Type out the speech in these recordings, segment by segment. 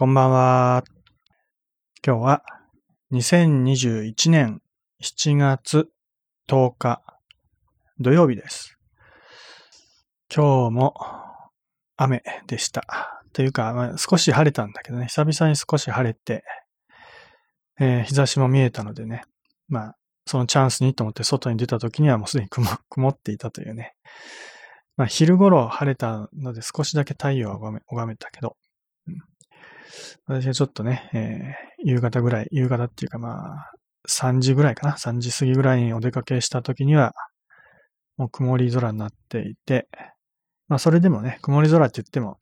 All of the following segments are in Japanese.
こんばんは。今日は2021年7月10日土曜日です。今日も雨でした。というか、まあ、少し晴れたんだけどね、久々に少し晴れて、えー日差しも見えたのでね、まあ、そのチャンスにと思って外に出た時にはもうすでに曇 っていたというね。まあ、昼頃晴れたので少しだけ太陽は拝めたけど、私はちょっとね、えー夕方ぐらい、夕方っていうかまあ、3時ぐらいかな、3時過ぎぐらいにお出かけした時には、もう曇り空になっていて、まあそれでもね、曇り空って言っても、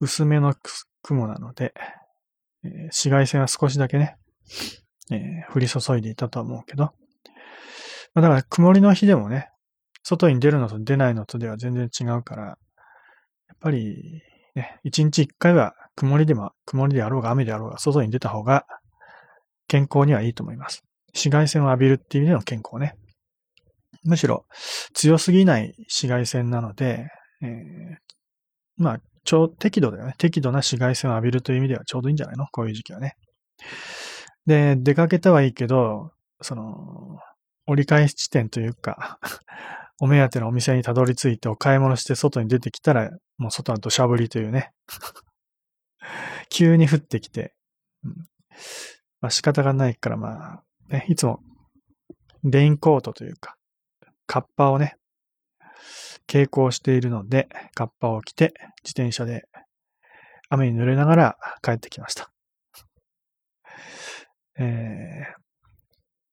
薄めの雲なので、えー紫外線は少しだけね、えー降り注いでいたとは思うけど、まあ、だから曇りの日でもね、外に出るのと出ないのとでは全然違うから、やっぱりね、一日一回は曇りでも、曇りであろうが雨であろうが外に出た方が健康にはいいと思います。紫外線を浴びるっていう意味での健康ね。むしろ強すぎない紫外線なので、えーまあ、ちょう、適度だよね。適度な紫外線を浴びるという意味ではちょうどいいんじゃないの？こういう時期はね。で、出かけたはいいけど、その、折り返し地点というか、お目当てのお店にたどり着いてお買い物して外に出てきたら、もう外は土砂降りというね。急に降ってきて、うんまあ仕方がないからまあ、ね、いつもレインコートというか、カッパをね、傾向しているので、カッパを着て自転車で雨に濡れながら帰ってきました。えー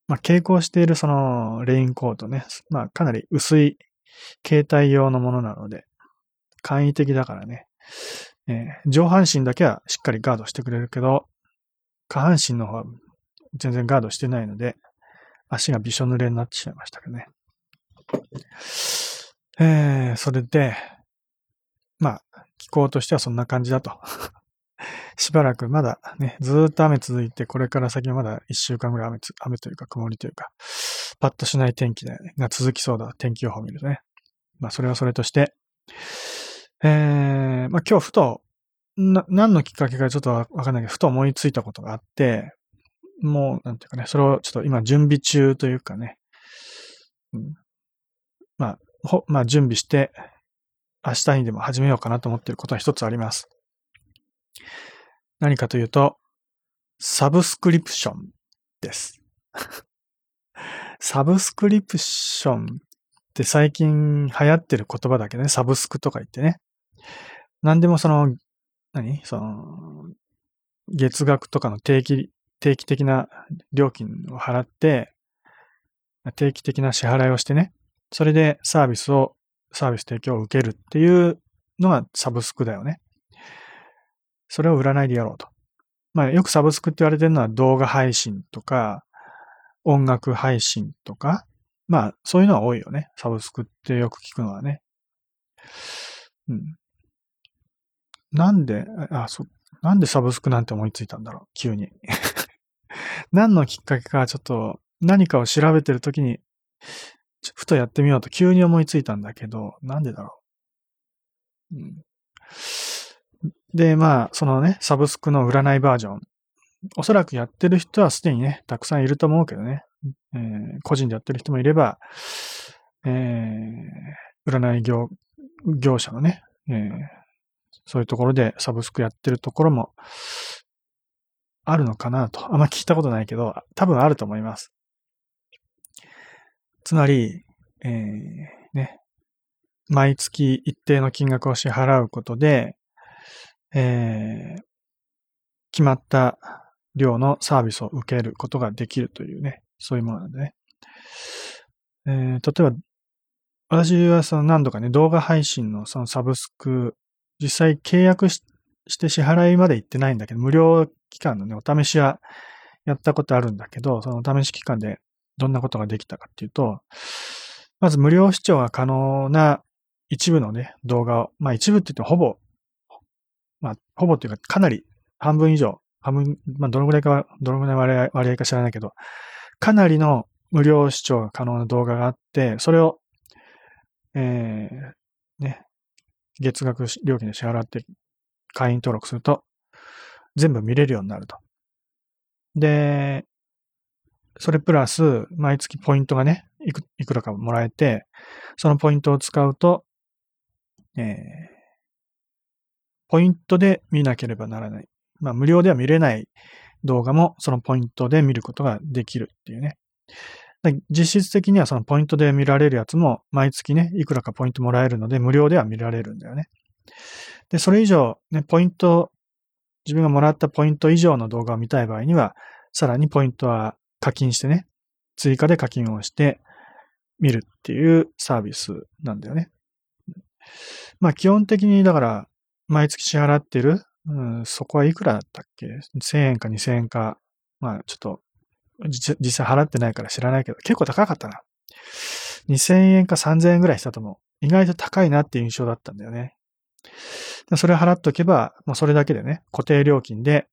まあ、傾向しているそのレインコートね、まあかなり薄い携帯用のものなので、簡易的だからね、えー上半身だけはしっかりガードしてくれるけど、下半身の方は全然ガードしてないので、足がびしょ濡れになってしまいましたけどね。えー、それで、まあ、気候としてはそんな感じだと。しばらくまだね、ずっと雨続いて、これから先はまだ一週間ぐらい雨、雨というか曇りというか、パッとしない天気でが続きそうだ、天気予報を見るとね。まあ、それはそれとして、えー、まあ今日ふと、な、何のきっかけかちょっとわかんないけど、ふと思いついたことがあって、もう、なんていうかね、それをちょっと今準備中というかね、うん、まあ、ほ、まあ準備して、明日にでも始めようかなと思っていることが一つあります。何かというと、サブスクリプションです。サブスクリプションって最近流行ってる言葉だけどね、サブスクとか言ってね。何でもその、何？その、月額とかの定期、定期的な料金を払って、定期的な支払いをしてね、それでサービスを、サービス提供を受けるっていうのがサブスクだよね。それを占いでやろうと。まあよくサブスクって言われてるのは動画配信とか、音楽配信とか、まあそういうのは多いよね。サブスクってよく聞くのはね。うん。なんで、あ、そ、なんでサブスクなんて思いついたんだろう、急に。何のきっかけか、ちょっと何かを調べてるときに、ふとやってみようと急に思いついたんだけど、なんでだろう。うん、で、まあ、そのね、サブスクの占いバージョン。おそらくやってる人はすでにね、たくさんいると思うけどね。えー個人でやってる人もいれば、えー占い業、業者のね、えーそういうところでサブスクやってるところもあるのかなと。あんま聞いたことないけど、多分あると思います。つまり、えーね、毎月一定の金額を支払うことで、えー決まった量のサービスを受けることができるというね、そういうものなんでね。えー例えば、私はその何度かね、動画配信のそのサブスク、実際契約して支払いまで行ってないんだけど、無料期間のね、お試しはやったことあるんだけど、そのお試し期間でどんなことができたかっていうと、まず無料視聴が可能な一部のね、動画を、まあ一部って言ってほぼ、まあほぼっていうかかなり半分以上、半分、まあどのぐらいか、どのぐらい割合か知らないけど、かなりの無料視聴が可能な動画があって、それを、えー、ね、月額料金で支払って会員登録すると、全部見れるようになると。で、それプラス、毎月ポイントがね、いくいくらかもらえて、そのポイントを使うと、えー、ポイントで見なければならない。まあ、無料では見れない動画も、そのポイントで見ることができるっていうね。実質的にはそのポイントで見られるやつも、毎月ね、いくらかポイントもらえるので、無料では見られるんだよね。で、それ以上、ね、ポイント、自分がもらったポイント以上の動画を見たい場合には、さらにポイントは課金してね、追加で課金をして見るっていうサービスなんだよね。まあ基本的にだから毎月支払ってる、うん、そこはいくらだったっけ ?1000 円か2000円か。まあちょっと実際払ってないから知らないけど、結構高かったな。2000円か3000円ぐらいしたと思う。意外と高いなっていう印象だったんだよね。それ払っとけば、もうそれだけでね、固定料金で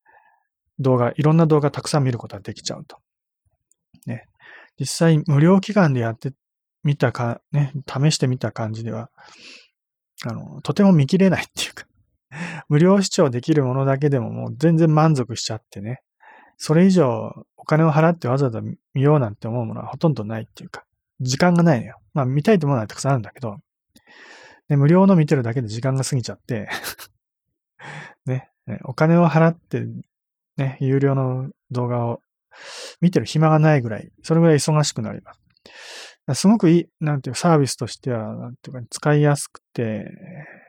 動画、いろんな動画たくさん見ることができちゃうと。ね。実際無料期間でやってみたか、ね、試してみた感じでは、あの、とても見切れないっていうか、無料視聴できるものだけでももう全然満足しちゃってね、それ以上お金を払ってわざわざ見ようなんて思うものはほとんどないっていうか、時間がないのよ。まあ見たいと思うのはたくさんあるんだけど、で無料の見てるだけで時間が過ぎちゃって ね、お金を払ってね、有料の動画を見てる暇がないぐらい、それぐらい忙しくなります。すごくいい、なんていうサービスとしては、なんていうか、使いやすくて、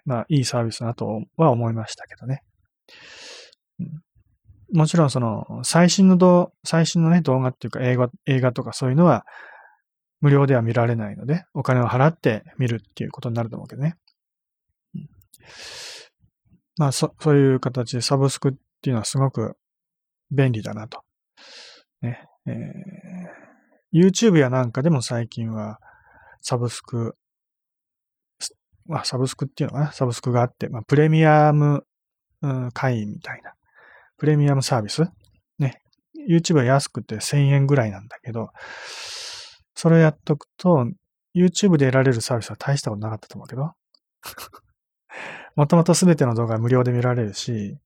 まあ、いいサービスだとは思いましたけどね。うんもちろん、その、最新の動、最新のね、動画っていうか、映画、映画とかそういうのは、無料では見られないので、お金を払って見るっていうことになると思うけどね。まあ、そ、そういう形でサブスクっていうのはすごく便利だなと。ね。えー、YouTube やなんかでも最近はサブスク、まあ、サブスクっていうのかな？サブスクがあって、まあ、プレミアム、うん、会員みたいな。プレミアムサービス？ね。YouTube は安くて1000円ぐらいなんだけど、それやっとくと、YouTube で得られるサービスは大したことなかったと思うけど。もともとすべての動画は無料で見られるし、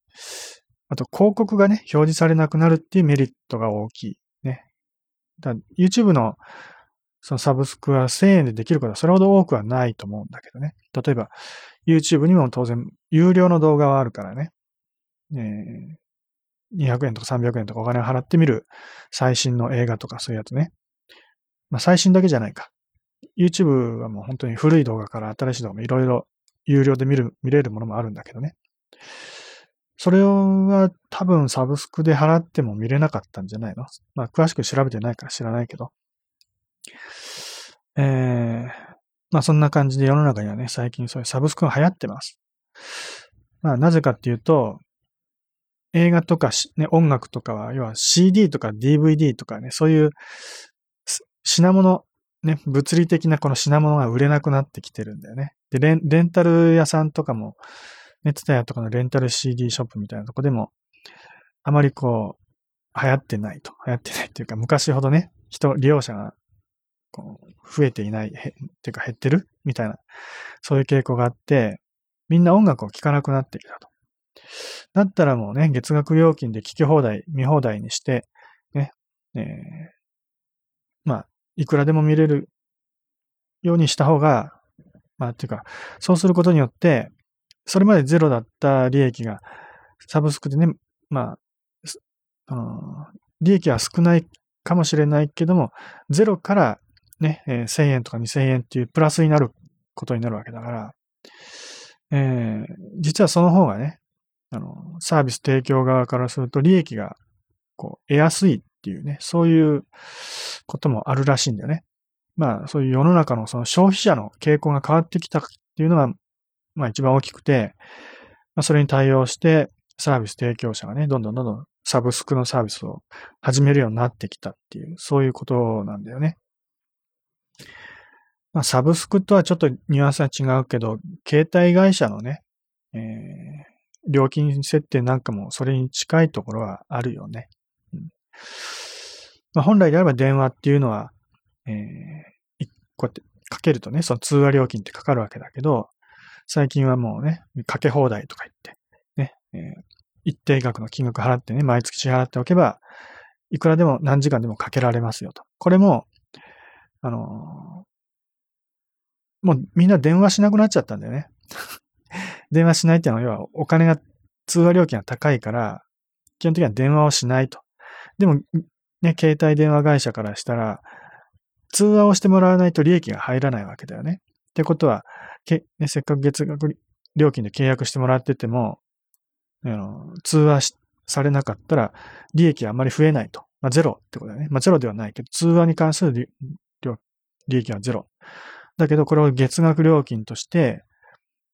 あと広告がね、表示されなくなるっていうメリットが大きい。ね。だ YouTube のそのサブスクは1000円でできることはそれほど多くはないと思うんだけどね。例えば、YouTube にも当然有料の動画はあるからね。えー、200円とか300円とかお金を払ってみる最新の映画とかそういうやつね。まあ最新だけじゃないか。YouTube はもう本当に古い動画から新しい動画もいろいろ有料で見る、見れるものもあるんだけどね。それは多分サブスクで払っても見れなかったんじゃないの？まあ、詳しく調べてないから知らないけど。えー、まあそんな感じで世の中にはね、最近そういうサブスクが流行ってます。まあなぜかっていうと、映画とか、ね、音楽とかは、要は CD とか DVD とかね、そういう品物、ね、物理的なこの品物が売れなくなってきてるんだよね。で、レンレンタル屋さんとかも、ネットタヤとかのレンタル CD ショップみたいなとこでも、あまりこう、流行ってないと。流行ってないっていうか、昔ほどね、人、利用者が、こう、増えていない、へ、っていうか減ってるみたいな、そういう傾向があって、みんな音楽を聴かなくなってきたと。だったらもうね、月額料金で聴き放題、見放題にして、ね、えー、まあ、いくらでも見れるようにした方が、まあ、っていうか、そうすることによって、それまでゼロだった利益が、サブスクでね、まあ、の利益は少ないかもしれないけども、ゼロからね、えー、1000円とか2000円っていうプラスになることになるわけだから、えー、実はその方がね、あの、サービス提供側からすると利益がこう得やすいっていうね、そういうこともあるらしいんだよね。まあ、そういう世の中のその消費者の傾向が変わってきたっていうのは、まあ一番大きくて、まあそれに対応してサービス提供者がね、どんどんどんどんサブスクのサービスを始めるようになってきたっていう、そういうことなんだよね。まあサブスクとはちょっとニュアンスは違うけど、携帯会社のね、えー、料金設定なんかもそれに近いところはあるよね。うんまあ、本来であれば電話っていうのは、えー、こうやってかけるとね、その通話料金ってかかるわけだけど、最近はもうね、かけ放題とか言って、ね、えー、一定額の金額払ってね、毎月支払っておけば、いくらでも何時間でもかけられますよと。これも、あの、もうみんな電話しなくなっちゃったんだよね。電話しないっていうのは、要はお金が、通話料金が高いから、基本的には電話をしないと。でも、ね、携帯電話会社からしたら、通話をしてもらわないと利益が入らないわけだよね。ってことは、けね、せっかく月額料金で契約してもらってても、あの通話されなかったら利益はあまり増えないと。まあ、ゼロってことだよね。まあ、ゼロではないけど、通話に関する利益はゼロ。だけど、これを月額料金として、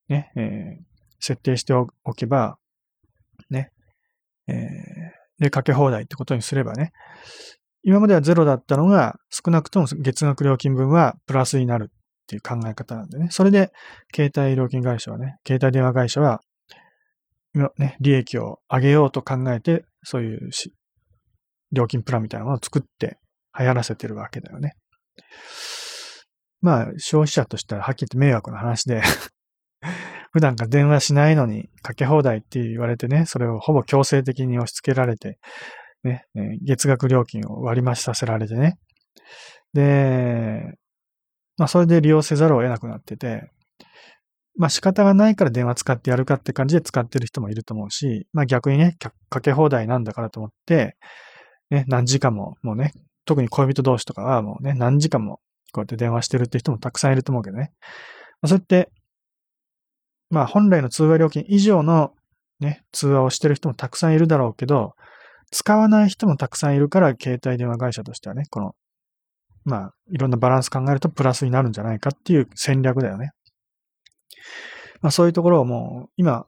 ね、えー、設定しておけば、ね、えー、で、かけ放題ってことにすればね、今まではゼロだったのが、少なくとも月額料金分はプラスになるっていう考え方なんでね。それで、携帯料金会社はね、携帯電話会社は、ね、利益を上げようと考えて、そういうし料金プランみたいなものを作って流行らせてるわけだよね。まあ、消費者としてははっきり言って迷惑な話で普段から電話しないのにかけ放題って言われてね、それをほぼ強制的に押し付けられて、ね、月額料金を割り増しさせられてね。で、まあそれで利用せざるを得なくなってて、まあ仕方がないから電話使ってやるかって感じで使ってる人もいると思うし、まあ逆にね、かけ放題なんだからと思って、ね、何時間も、もうね、特に恋人同士とかはもうね、何時間もこうやって電話してるって人もたくさんいると思うけどね。まあ、そうやって、まあ本来の通話料金以上のね、通話をしてる人もたくさんいるだろうけど、使わない人もたくさんいるから、携帯電話会社としてはね、このまあ、いろんなバランス考えるとプラスになるんじゃないかっていう戦略だよね。まあそういうところをもう、今、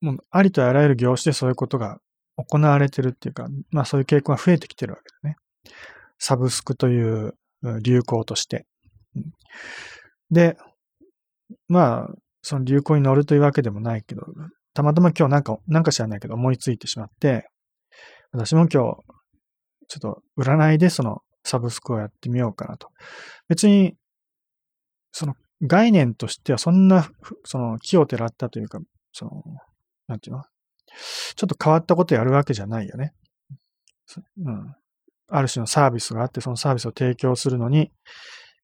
もうありとあらゆる業種でそういうことが行われてるっていうか、まあそういう傾向が増えてきてるわけだね。サブスクという流行として。で、まあ、その流行に乗るというわけでもないけど、たまたま今日なんか、なんか知らないけど思いついてしまって、私も今日、ちょっと占いでそのサブスクをやってみようかなと。別に、その概念としてはそんな、その木をてらったというか、その、なんていうの？ちょっと変わったことやるわけじゃないよね。うん。ある種のサービスがあって、そのサービスを提供するのに、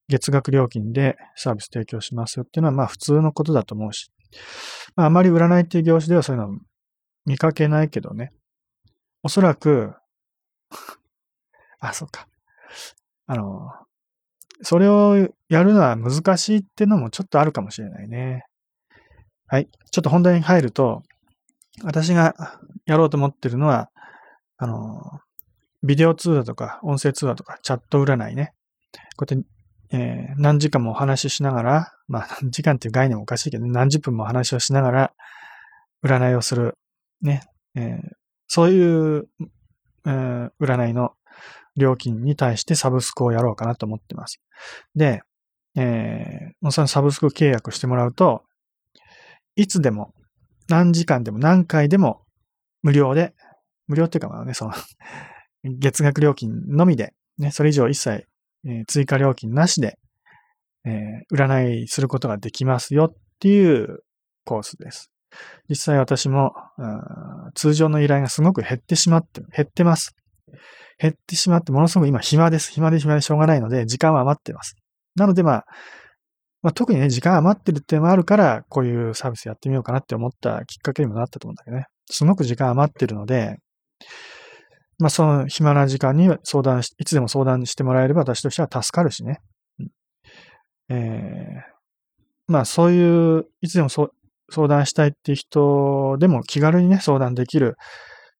月額料金でサービス提供しますよっていうのは、まあ普通のことだと思うし、まああまり占いっていう業種ではそういうの見かけないけどね。おそらく あ、そうか。あの、それをやるのは難しいっていうのもちょっとあるかもしれないね。はい。ちょっと本題に入ると、私がやろうと思ってるのは、あの、ビデオ通話とか音声通話とかチャット占いね。こうやって、えー、何時間もお話ししながら、まあ何時間っていう概念もおかしいけど、何十分もお話をしながら占いをする。ね。えー、そういう、えー、占いの料金に対してサブスクをやろうかなと思ってます。で、えー、そのサブスク契約してもらうと、いつでも、何時間でも何回でも無料で、無料っていうかまあね、その月額料金のみで、ね、それ以上一切、えー、追加料金なしで、えー、占いすることができますよっていうコースです。実際私も、通常の依頼がすごく減ってしまって、減ってます。減ってしまって、ものすごく今暇です。暇で暇でしょうがないので、時間は余ってます。なのでまあ、まあ、特にね、時間余ってるっていうのもあるから、こういうサービスやってみようかなって思ったきっかけにもなったと思うんだけどね。すごく時間余ってるので、まあ、その暇な時間に相談し、いつでも相談してもらえれば私としては助かるしね。えー、まあ、そういう、いつでも相談したいっていう人でも気軽にね、相談できる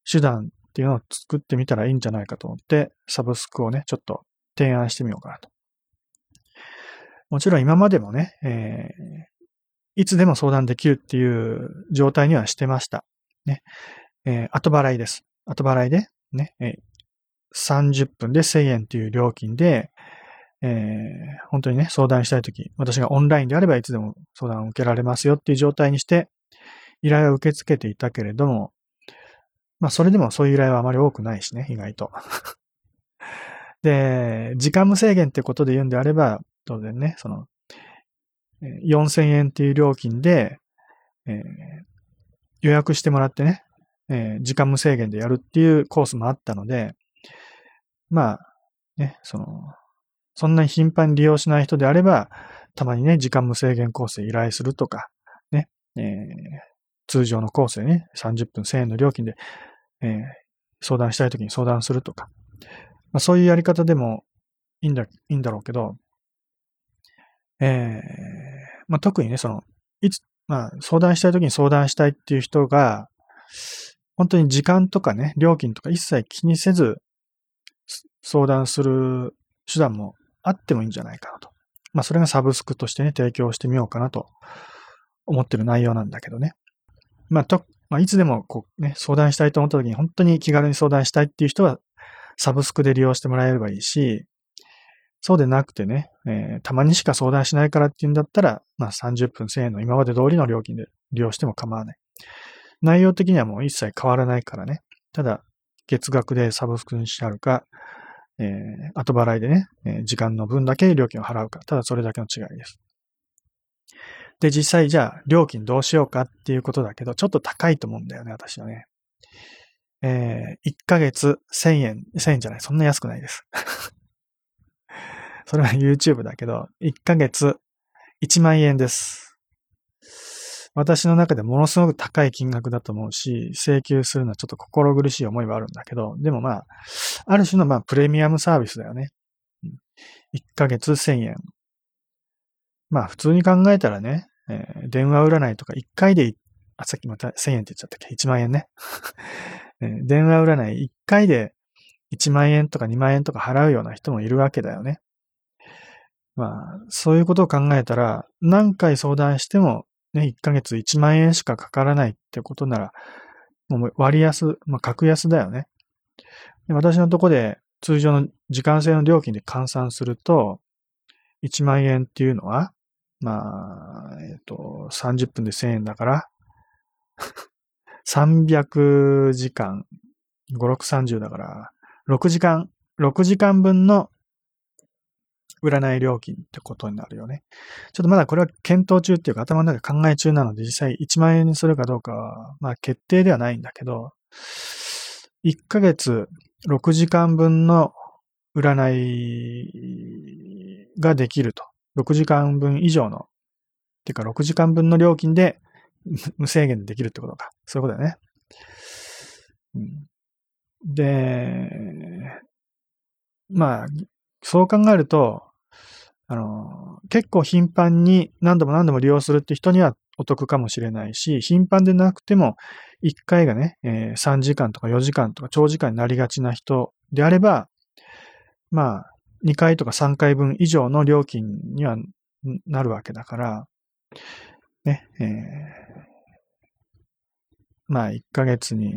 手段っていうのを作ってみたらいいんじゃないかと思って、サブスクをね、ちょっと提案してみようかなと。もちろん今までもね、えー、いつでも相談できるっていう状態にはしてました。ね。えー、後払いです。後払いで、ね、え、30分で1000円という料金で、えー、本当にね、相談したいとき、私がオンラインであればいつでも相談を受けられますよっていう状態にして、依頼を受け付けていたけれども、まあ、それでもそういう依頼はあまり多くないしね、意外と。で、時間無制限ってことで言うんであれば、当然ね、その、4000円っていう料金で、えー、予約してもらってね、えー、時間無制限でやるっていうコースもあったので、まあ、ね、その、そんなに頻繁に利用しない人であれば、たまにね、時間無制限コースで依頼するとか、ね、えー、通常のコースでね、30分1000円の料金で、えー、相談したいときに相談するとか、まあ、そういうやり方でもいいんだ、いいんだろうけど、えー、まあ、特にね、その、いつ、まあ、相談したいときに相談したいっていう人が、本当に時間とかね、料金とか一切気にせず相談する手段もあってもいいんじゃないかなと。まあ、それがサブスクとしてね、提供してみようかなと思ってる内容なんだけどね。まあ、と、まあ、いつでもこうね、相談したいと思った時に本当に気軽に相談したいっていう人は、サブスクで利用してもらえればいいし、そうでなくてね、えー、たまにしか相談しないからっていうんだったら、まあ30分1000円の今まで通りの料金で利用しても構わない。内容的にはもう一切変わらないからね。ただ、月額でサブスクにしてあるか、えー、後払いでね、えー、時間の分だけ料金を払うか。ただそれだけの違いです。で、実際じゃあ、料金どうしようかっていうことだけど、ちょっと高いと思うんだよね、私はね。えー、1ヶ月1000円、1000円じゃない、そんな安くないです。それは YouTube だけど、1ヶ月1万円です。私の中でものすごく高い金額だと思うし、請求するのはちょっと心苦しい思いはあるんだけど、でもまあ、ある種のまあプレミアムサービスだよね。1ヶ月1000円。まあ普通に考えたらね、えー、電話占いとか1回で、あ、さっきまた1000円って言っちゃったっけ ?1 万円ね。えー、電話占い1回で1万円とか2万円とか払うような人もいるわけだよね。まあ、そういうことを考えたら、何回相談してもね、1ヶ月1万円しかかからないってことなら、もう割安、まあ、格安だよね。で私のとこで通常の時間制の料金で換算すると、1万円っていうのは、まあ、えっ、ー、と、30分で1000円だから、300時間、5、6、30だから、6時間、6時間分の占い料金ってことになるよね。ちょっとまだこれは検討中っていうか頭の中で考え中なので実際1万円にするかどうかは、まあ決定ではないんだけど、1ヶ月6時間分の占いができると。6時間分以上の、っていうか6時間分の料金で 無制限でできるってことか。そういうことだよね。で、まあ、そう考えると、あの、結構頻繁に何度も何度も利用するって人にはお得かもしれないし、頻繁でなくても1回がね、えー、3時間とか4時間とか長時間になりがちな人であれば、まあ、2回とか3回分以上の料金にはなるわけだから、ね、えー、まあ1ヶ月に、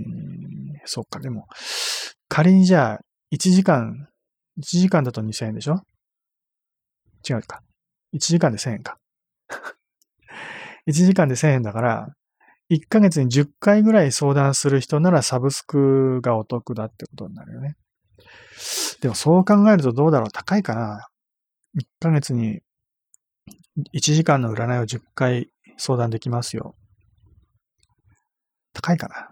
そっか、でも、仮にじゃあ1時間、1時間だと2000円でしょ？違うか。1時間で1000円か。1時間で1000円だから、1ヶ月に10回ぐらい相談する人ならサブスクがお得だってことになるよね。でもそう考えるとどうだろう高いかな ?1 ヶ月に1時間の占いを10回相談できますよ。高いかな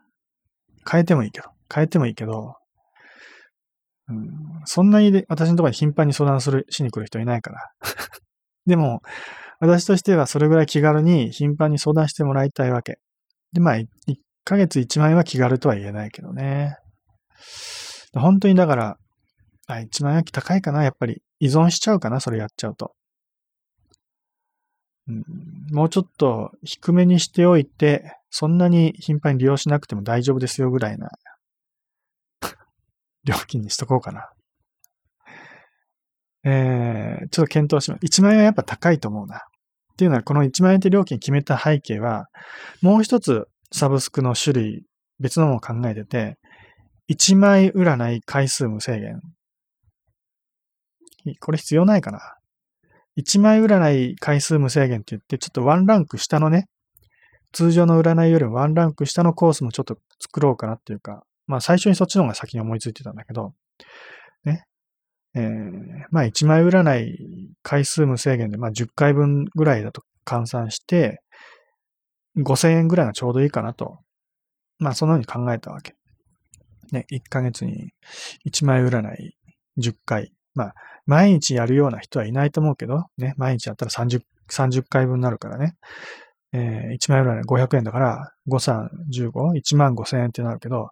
変えてもいいけど。変えてもいいけど、うん、そんなに私のところに頻繁に相談する、しに来る人いないから。でも、私としてはそれぐらい気軽に頻繁に相談してもらいたいわけ。で、まあ、1ヶ月1万円は気軽とは言えないけどね。本当にだから、あ、1万円は高いかなやっぱり依存しちゃうかなそれやっちゃうと。うん、もうちょっと低めにしておいて、そんなに頻繁に利用しなくても大丈夫ですよぐらいな料金にしとこうかな。えー、ちょっと検討します。1万円はやっぱ高いと思うな。っていうのは、この1万円って料金決めた背景は、もう一つサブスクの種類、別のものを考えてて、1枚占い回数無制限。これ必要ないかな。1枚占い回数無制限って言って、ちょっとワンランク下のね、通常の占いよりもワンランク下のコースもちょっと作ろうかなっていうか、まあ最初にそっちの方が先に思いついてたんだけど、ね。えー、まあ1枚占い回数無制限で、まあ10回分ぐらいだと換算して、5000円ぐらいがちょうどいいかなと。まあそのように考えたわけ。ね、1ヶ月に1枚占い10回。まあ、毎日やるような人はいないと思うけど、ね、毎日やったら30、30回分になるからね。えー、1枚占い500円だから、5、3、15、1万5千円ってなるけど、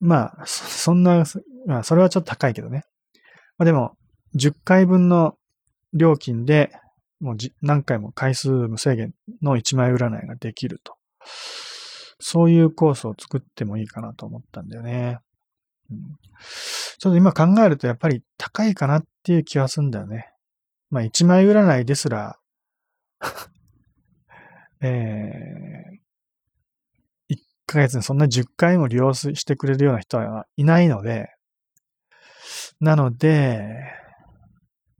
まあ、そんな、まあ、それはちょっと高いけどね。まあでも、10回分の料金で、もう何回も回数無制限の1枚占いができると。そういうコースを作ってもいいかなと思ったんだよね。うん、ちょっと今考えるとやっぱり高いかなっていう気はするんだよね。まあ1枚占いですらえー、1ヶ月にそんな10回も利用してくれるような人はいないので、なので、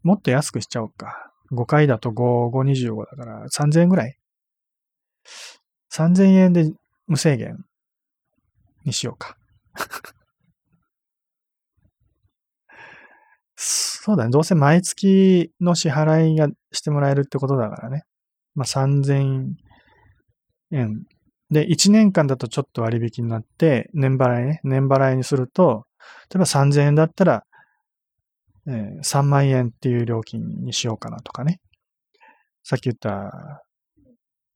もっと安くしちゃおうか。5回だと5、5、25だから3000円ぐらい ?3000 円で無制限にしようか。そうだね。どうせ毎月の支払いがしてもらえるってことだからね。まあ、3000円。で、1年間だとちょっと割引になって、年払いね。年払いにすると、例えば3000円だったら、えー、3万円っていう料金にしようかなとかね。さっき言った、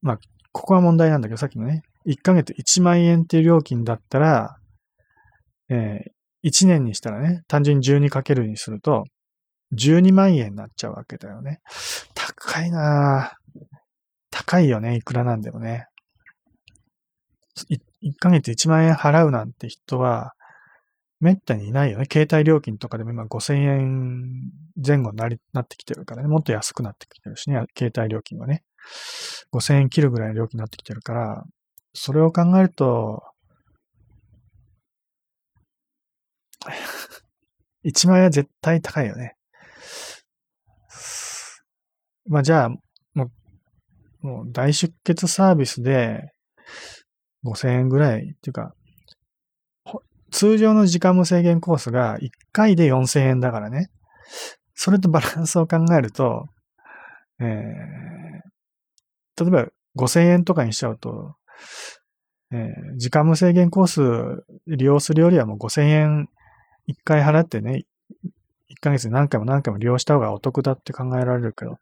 まあ、ここは問題なんだけど、さっきのね、1ヶ月1万円っていう料金だったら、えー、1年にしたらね、単純に12かけるにすると、12万円になっちゃうわけだよね。高いなぁ。高いよね、いくらなんでもね。1ヶ月1万円払うなんて人は、めったにいないよね。携帯料金とかでも今5000円前後になりなってきてるからね。もっと安くなってきてるしね。携帯料金はね。5000円切るぐらいの料金になってきてるから、それを考えると、1万円は絶対高いよね。まあじゃあ、もう、もう大出血サービスで5000円ぐらいっていうか、通常の時間無制限コースが1回で4000円だからね。それとバランスを考えると、えー、例えば5000円とかにしちゃうと、えー、時間無制限コース利用するよりはもう5000円1回払ってね、1ヶ月に何回も何回も利用した方がお得だって考えられるけど、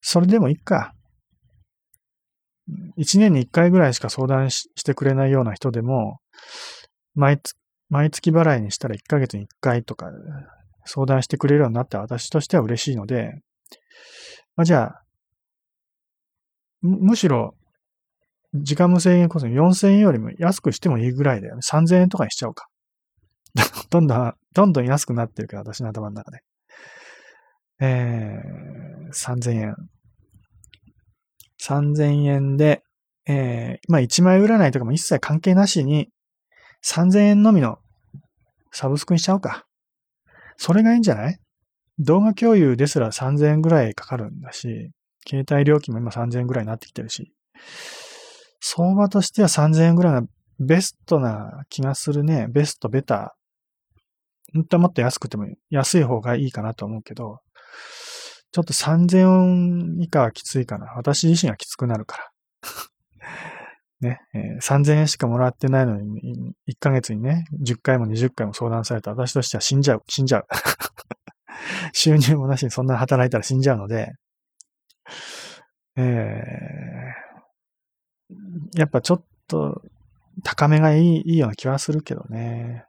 それでもいいか。1年に1回ぐらいしか相談してくれないような人でも、毎月、毎月払いにしたら1ヶ月に1回とか相談してくれるようになった私としては嬉しいので、まあ、じゃあ、むしろ、時間無制限コース4000円よりも安くしてもいいぐらいだよね。3000円とかにしちゃおうか。どんどん、どんどん安くなってるから、私の頭の中で。えー、3000円。3000円で、えー、まあ1枚占いとかも一切関係なしに、3000円のみのサブスクにしちゃおうか。それがいいんじゃない？動画共有ですら3000円ぐらいかかるんだし、携帯料金も今3000円ぐらいになってきてるし、相場としては3000円ぐらいがベストな気がするね。ベスト、ベター。本当はもっと安くても安い方がいいかなと思うけど、ちょっと3000円以下はきついかな。私自身はきつくなるから。ね、えー、3000円しかもらってないのに、1ヶ月にね、10回も20回も相談された私としては死んじゃう、死んじゃう。収入もなしにそんな働いたら死んじゃうので、えー、やっぱちょっと高めがいいいいような気はするけどね。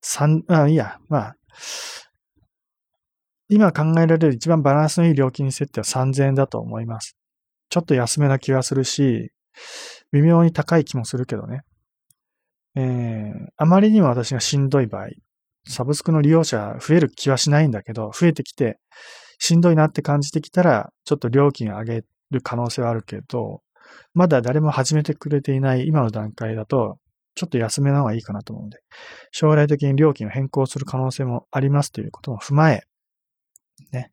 三、あ、いいや、まあ、今考えられる一番バランスのいい料金設定は3000円だと思います。ちょっと安めな気はするし、微妙に高い気もするけどね。えー、あまりにも私がしんどい場合、サブスクの利用者増える気はしないんだけど、増えてきて、しんどいなって感じてきたら、ちょっと料金上げる可能性はあるけど、まだ誰も始めてくれていない今の段階だと、ちょっと安めな方がいいかなと思うので、将来的に料金を変更する可能性もありますということも踏まえ、ね。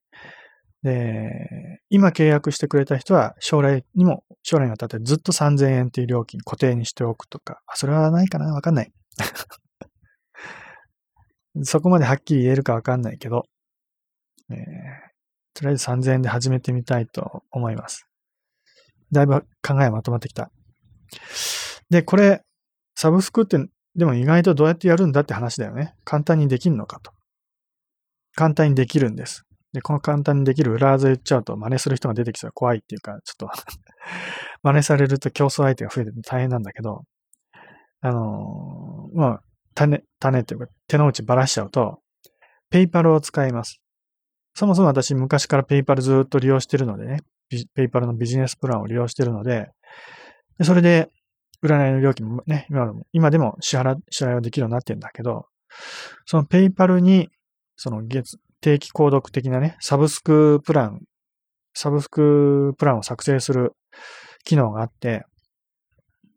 で、今契約してくれた人は将来にも、将来にわたってずっと3000円っていう料金固定にしておくとか、あ、それはないかなわかんない。そこまではっきり言えるかわかんないけど、えー、とりあえず3000円で始めてみたいと思います。だいぶ考えまとまってきた。で、これ、サブスクって、でも意外とどうやってやるんだって話だよね。簡単にできるのかと。簡単にできるんです。で、この簡単にできる裏技言っちゃうと真似する人が出てきたら怖いっていうか、ちょっと 真似されると競争相手が増えて大変なんだけど、あのー、まあ、種、種っていうか手の内ばらしちゃうと、ペイパルを使います。そもそも私昔からペイパルずっと利用してるのでね、ペイパルのビジネスプランを利用してるので、でそれで占いの料金もね、今今でも支払、支払いはできるようになってるんだけど、そのペイパルに、その月、定期購読的なね、サブスクプラン、サブスクプランを作成する機能があって、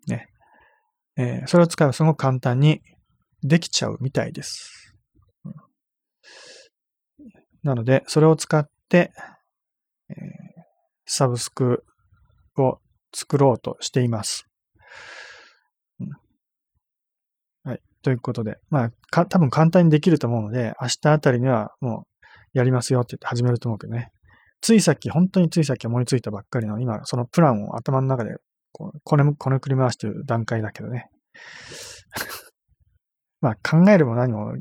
ね、えー、それを使えばすごく簡単にできちゃうみたいです。なので、それを使って、えー、サブスクを作ろうとしています。うんはい。ということで、まあ、か、多分簡単にできると思うので、明日あたりにはもうやりますよって言って始めると思うけどね。ついさっき、本当についさっき思いついたばっかりの、今、そのプランを頭の中で、こう、こね、こねくり回してる段階だけどね。まあ、考えれば何も、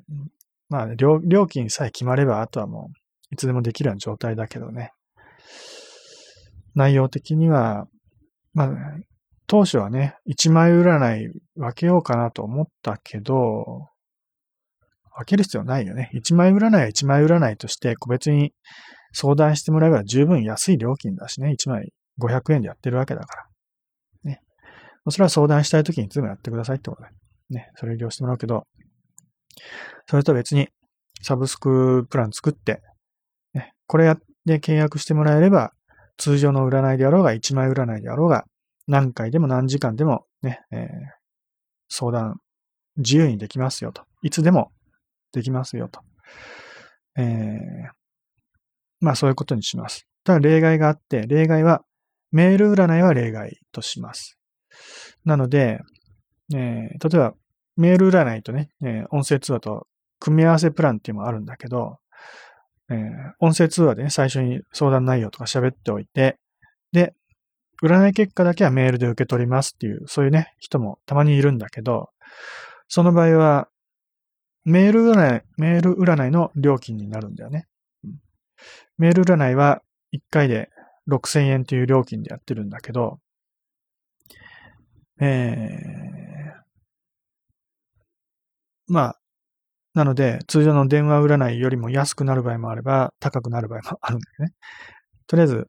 まあ料、料金さえ決まれば、あとはもう、いつでもできるような状態だけどね。内容的には、まあ、当初はね、一枚占い分けようかなと思ったけど、分ける必要ないよね。一枚占いは一枚占いとして個別に相談してもらえば十分安い料金だしね。一枚500円でやってるわけだから。ね。それは相談したい時にいつもやってくださいってことで。ね。それを利用してもらうけど、それと別にサブスクプラン作って、ね。これで契約してもらえれば、通常の占いであろうが、一枚占いであろうが、何回でも何時間でもね、えー、相談自由にできますよと。いつでもできますよと。えー、まあそういうことにします。ただ例外があって、例外は、メール占いは例外とします。なので、えー、例えば、メール占いとね、えー、音声通話と組み合わせプランっていうのもあるんだけど、えー、音声通話でね、最初に相談内容とか喋っておいて、で、占い結果だけはメールで受け取りますっていう、そういうね、人もたまにいるんだけど、その場合は、メール占い、メール占いの料金になるんだよね。メール占いは1回で6000円という料金でやってるんだけど、えー、まあ、なので、通常の電話占いよりも安くなる場合もあれば、高くなる場合もあるんだよね。とりあえず、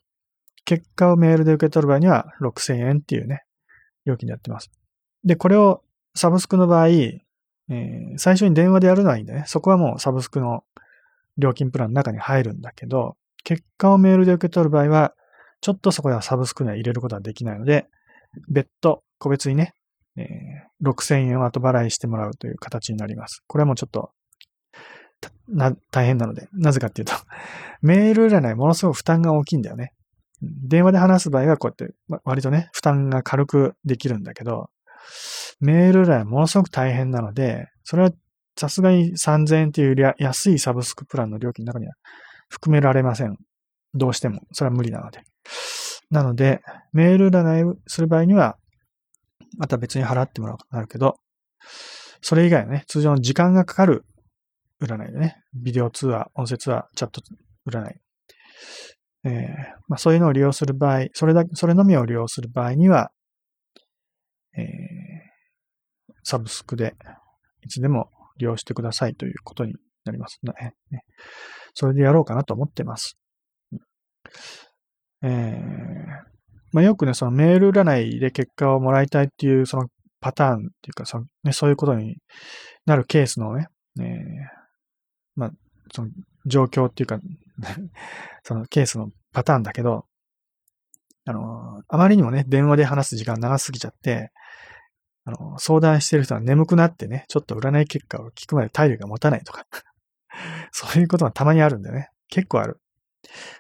結果をメールで受け取る場合には6000円っていうね、料金でやってます。で、これをサブスクの場合、えー、最初に電話でやるのはいいんだね。そこはもうサブスクの料金プランの中に入るんだけど、結果をメールで受け取る場合は、ちょっとそこではサブスクには入れることはできないので、別途、個別にね、えー、6000円を後払いしてもらうという形になります。これはもうちょっと、な、大変なので、なぜかっていうと、メール占いものすごく負担が大きいんだよね。電話で話す場合はこうやって、割とね、負担が軽くできるんだけど、メール欄ものすごく大変なので、それはさすがに3000円という安いサブスクプランの料金の中には含められません。どうしても。それは無理なので。なので、メール占いする場合には、また別に払ってもらうことになるけど、それ以外のね、通常の時間がかかる占いでね、ビデオ通話、音声通話、チャット占い。えーまあ、そういうのを利用する場合、それだけ、それのみを利用する場合には、えー、サブスクでいつでも利用してくださいということになりますね。それでやろうかなと思ってます。えー、まあ、よくね、そのメール占いで結果をもらいたいっていうそのパターンっていうかその、ね、そういうことになるケースのね、えー、まあ、その状況っていうか そのケースのパターンだけど、あの、あまりにもね、電話で話す時間長すぎちゃって、あの、相談してる人が眠くなってね、ちょっと占い結果を聞くまで体力が持たないとか そういうことがたまにあるんだよね。結構ある。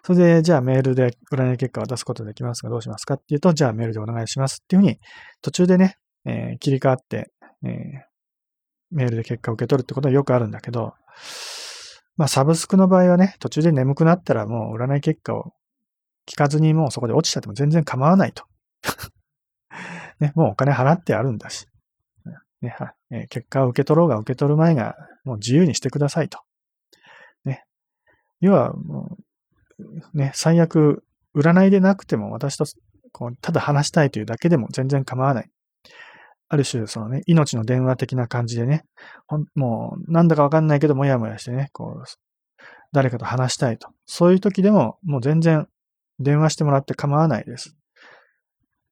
それで、じゃあメールで占い結果を出すことできますがどうしますかっていうと、じゃあメールでお願いしますっていうふうに、途中でね、えー、切り替わって、えー、メールで結果を受け取るってことはよくあるんだけど、まあサブスクの場合はね、途中で眠くなったらもう占い結果を聞かずにもうそこで落ちちゃっても全然構わないと。ね、もうお金払ってあるんだし、ね、え結果を受け取ろうが受け取る前が、もう自由にしてくださいと。ね。要は、ね、最悪、占いでなくても私とこうただ話したいというだけでも全然構わない。ある種、そのね、命の電話的な感じでね、もう、なんだかわかんないけど、もやもやしてね、こう、誰かと話したいと。そういう時でも、もう全然電話してもらって構わないです。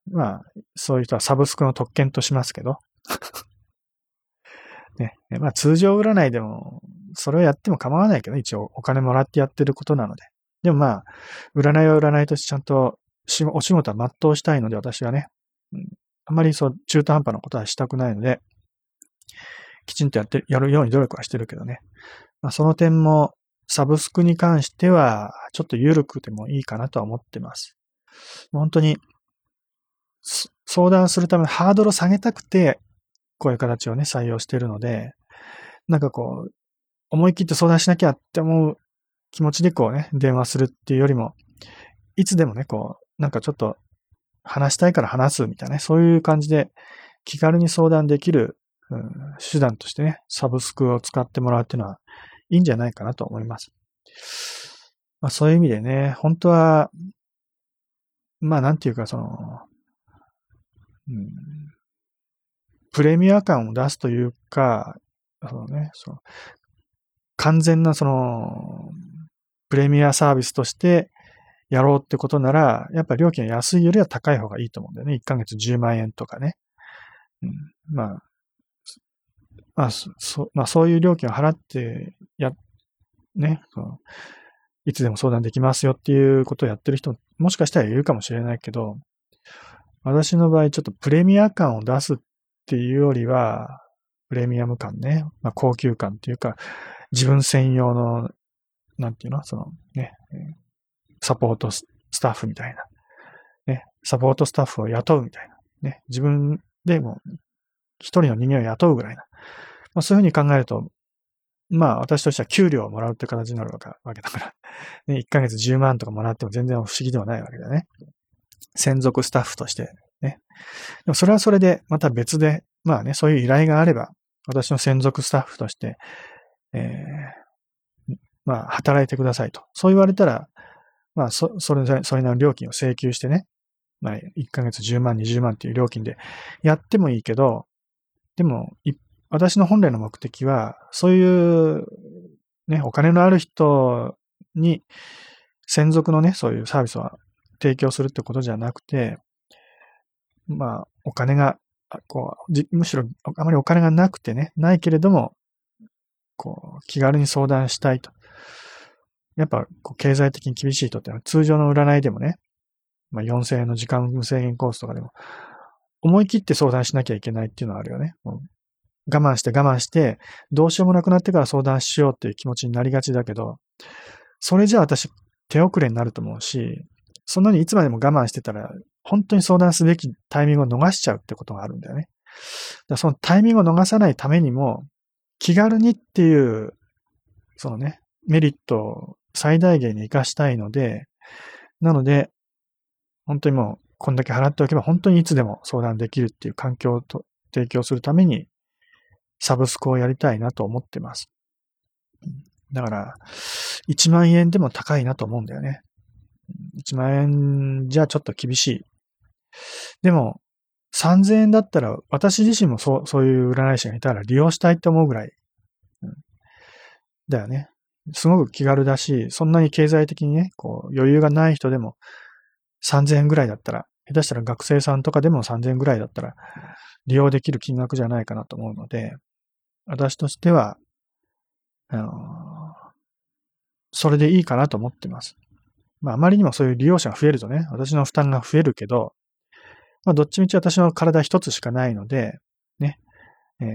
まあ、そういう人はサブスクの特権としますけど。ね、まあ通常占いでも、それをやっても構わないけど、一応お金もらってやってることなので。でもまあ、占いは占いとしてちゃんとお仕事は全うしたいので、私はね、うん、あまりそう、中途半端なことはしたくないので、きちんとやって、やるように努力はしてるけどね。まあ、その点も、サブスクに関しては、ちょっと緩くてもいいかなとは思ってます。本当に、相談するためのハードルを下げたくて、こういう形をね、採用しているので、なんかこう、思い切って相談しなきゃって思う気持ちでこうね、電話するっていうよりも、いつでもね、こう、なんかちょっと話したいから話すみたいなね、そういう感じで気軽に相談できる、うん、手段としてね、サブスクを使ってもらうっていうのはいいんじゃないかなと思います。まあそういう意味でね、本当は、まあなんていうかその、うん、プレミア感を出すというか、そのね、その完全なその、プレミアサービスとしてやろうってことなら、やっぱ料金は安いよりは高い方がいいと思うんだよね。1ヶ月10万円とかね。うん、まあ、まあ、そ、まあそういう料金を払って、や、ね、そのいつでも相談できますよっていうことをやってる人ももしかしたらいるかもしれないけど、私の場合ちょっとプレミア感を出すっていうよりは、プレミアム感ね、まあ高級感っていうか、自分専用の、なんていうの？そのね、サポートスタッフみたいな。ね、サポートスタッフを雇うみたいな。ね、自分でも一人の人間を雇うぐらいな。まあ、そういうふうに考えると、まあ私としては給料をもらうって形になるわけだから、ね、1ヶ月10万とかもらっても全然不思議ではないわけだね。専属スタッフとしてね。でもそれはそれでまた別で、まあね、そういう依頼があれば、私の専属スタッフとして、えー、まあ働いてくださいと。そう言われたら、まあ、そ、それ、なりの料金を請求してね、まあ、1ヶ月10万、20万っていう料金でやってもいいけど、でも、私の本来の目的は、そういう、ね、お金のある人に、専属のね、そういうサービスは提供するってことじゃなくて、まあ、お金が、こう、むしろあまりお金がなくてね、ないけれども、こう、気軽に相談したいと。やっぱこう経済的に厳しい人ってのは通常の占いでもね、まあ、4000円の時間無制限コースとかでも、思い切って相談しなきゃいけないっていうのはあるよね。我慢して我慢して、どうしようもなくなってから相談しようっていう気持ちになりがちだけど、それじゃあ私手遅れになると思うし、そんなにいつまでも我慢してたら、本当に相談すべきタイミングを逃しちゃうってことがあるんだよね。だそのタイミングを逃さないためにも、気軽にっていう、そのね、メリットを最大限に活かしたいので、なので、本当にもう、こんだけ払っておけば本当にいつでも相談できるっていう環境を提供するために、サブスクをやりたいなと思ってます。だから、1万円でも高いなと思うんだよね。1万円じゃちょっと厳しい。でも、3000円だったら、私自身もそう、そういう占い師がいたら利用したいって思うぐらい。うん、だよね。すごく気軽だし、そんなに経済的にね、こう、余裕がない人でも3000円ぐらいだったら、下手したら学生さんとかでも3000円ぐらいだったら利用できる金額じゃないかなと思うので、私としては、あの、それでいいかなと思ってます。まあ、あまりにもそういう利用者が増えるとね、私の負担が増えるけど、まあ、どっちみち私の体一つしかないので、ね、えー、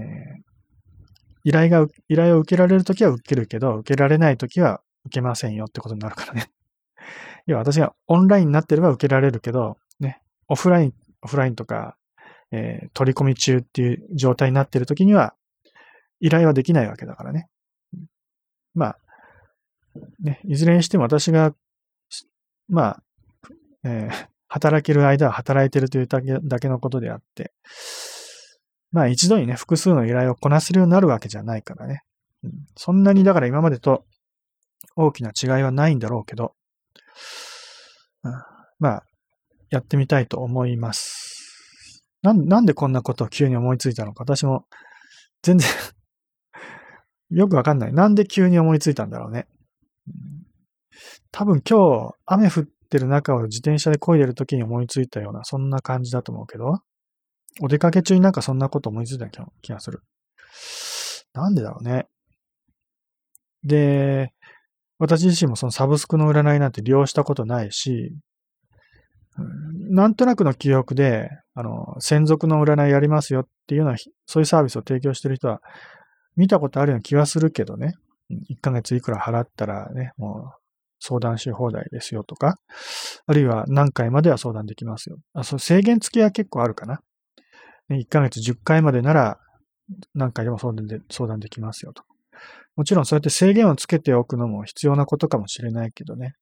依頼が、依頼を受けられるときは受けるけど、受けられないときは受けませんよってことになるからね。要は私がオンラインになってれば受けられるけど、ね、オフライン、オフラインとか、えー、取り込み中っていう状態になっているときには、依頼はできないわけだからね。まあ、ね、いずれにしても私が、まあ、えー、働ける間は働いてるというだけだけのことであって、まあ一度にね、複数の依頼をこなせるようになるわけじゃないからね。うん、そんなにだから今までと大きな違いはないんだろうけど、うん、まあ、やってみたいと思います。なん、なんでこんなことを急に思いついたのか、私も全然 よくわかんない。なんで急に思いついたんだろうね。多分今日雨降ってる中を自転車で漕いでる時に思いついたような、そんな感じだと思うけど、お出かけ中になんかそんなこと思いついた気がする。なんでだろうね。で、私自身もそのサブスクの占いなんて利用したことないし、なんとなくの記憶で、あの、専属の占いやりますよっていうような、そういうサービスを提供してる人は見たことあるような気はするけどね。1ヶ月いくら払ったらね、もう相談し放題ですよとか、あるいは何回までは相談できますよ。あ、そ、制限付きは結構あるかな。1ヶ月10回までなら何回でも相談で相談できますよと。もちろんそうやって制限をつけておくのも必要なことかもしれないけどね。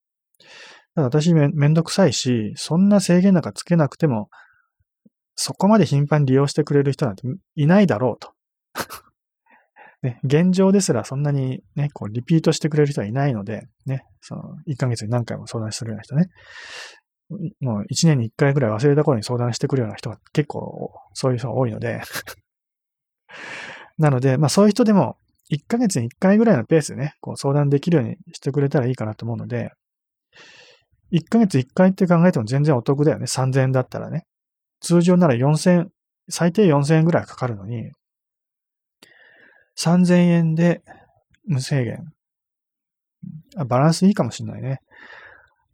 ただ私めめんどくさいし、そんな制限なんかつけなくても、そこまで頻繁に利用してくれる人なんていないだろうと。ね、現状ですらそんなにね、こう、リピートしてくれる人はいないので、ね、その、1ヶ月に何回も相談するような人ね。もう1年に1回ぐらい忘れた頃に相談してくるような人が結構そういう人が多いので なので、まあそういう人でも1ヶ月に1回ぐらいのペースでね、こう相談できるようにしてくれたらいいかなと思うので、1ヶ月1回って考えても全然お得だよね。3000円だったらね。通常なら4000、最低4000円ぐらいかかるのに、3000円で無制限。バランスいいかもしんないね。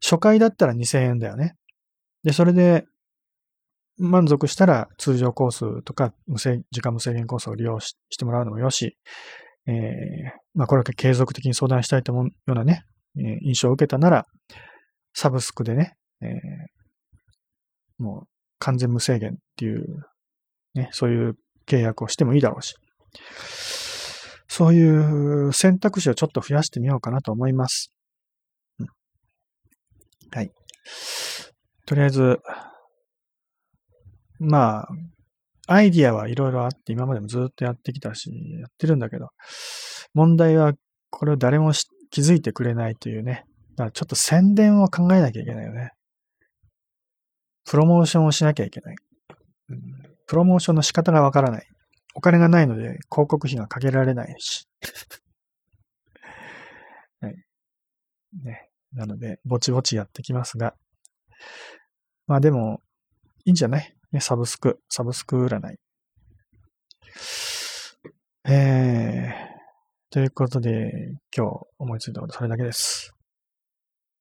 初回だったら2000円だよね。で、それで満足したら通常コースとか無制時間無制限コースを利用ししてもらうのもよし、えー、まあこれだけ継続的に相談したいと思うようなね、えー、印象を受けたなら、サブスクでね、えー、もう完全無制限っていう、ね、そういう契約をしてもいいだろうし。そういう選択肢をちょっと増やしてみようかなと思います。うん、はい。とりあえず、まあ、アイディアはいろいろあって今までもずっとやってきたし、やってるんだけど、問題はこれを誰も気づいてくれないというね。だからちょっと宣伝を考えなきゃいけないよね。プロモーションをしなきゃいけない。うん、プロモーションの仕方がわからない。お金がないので広告費がかけられないし。はい。ね。なので、ぼちぼちやってきますが。まあでも、いいんじゃない？ね、サブスク、サブスク占い。えー、ということで、今日思いついたことそれだけです。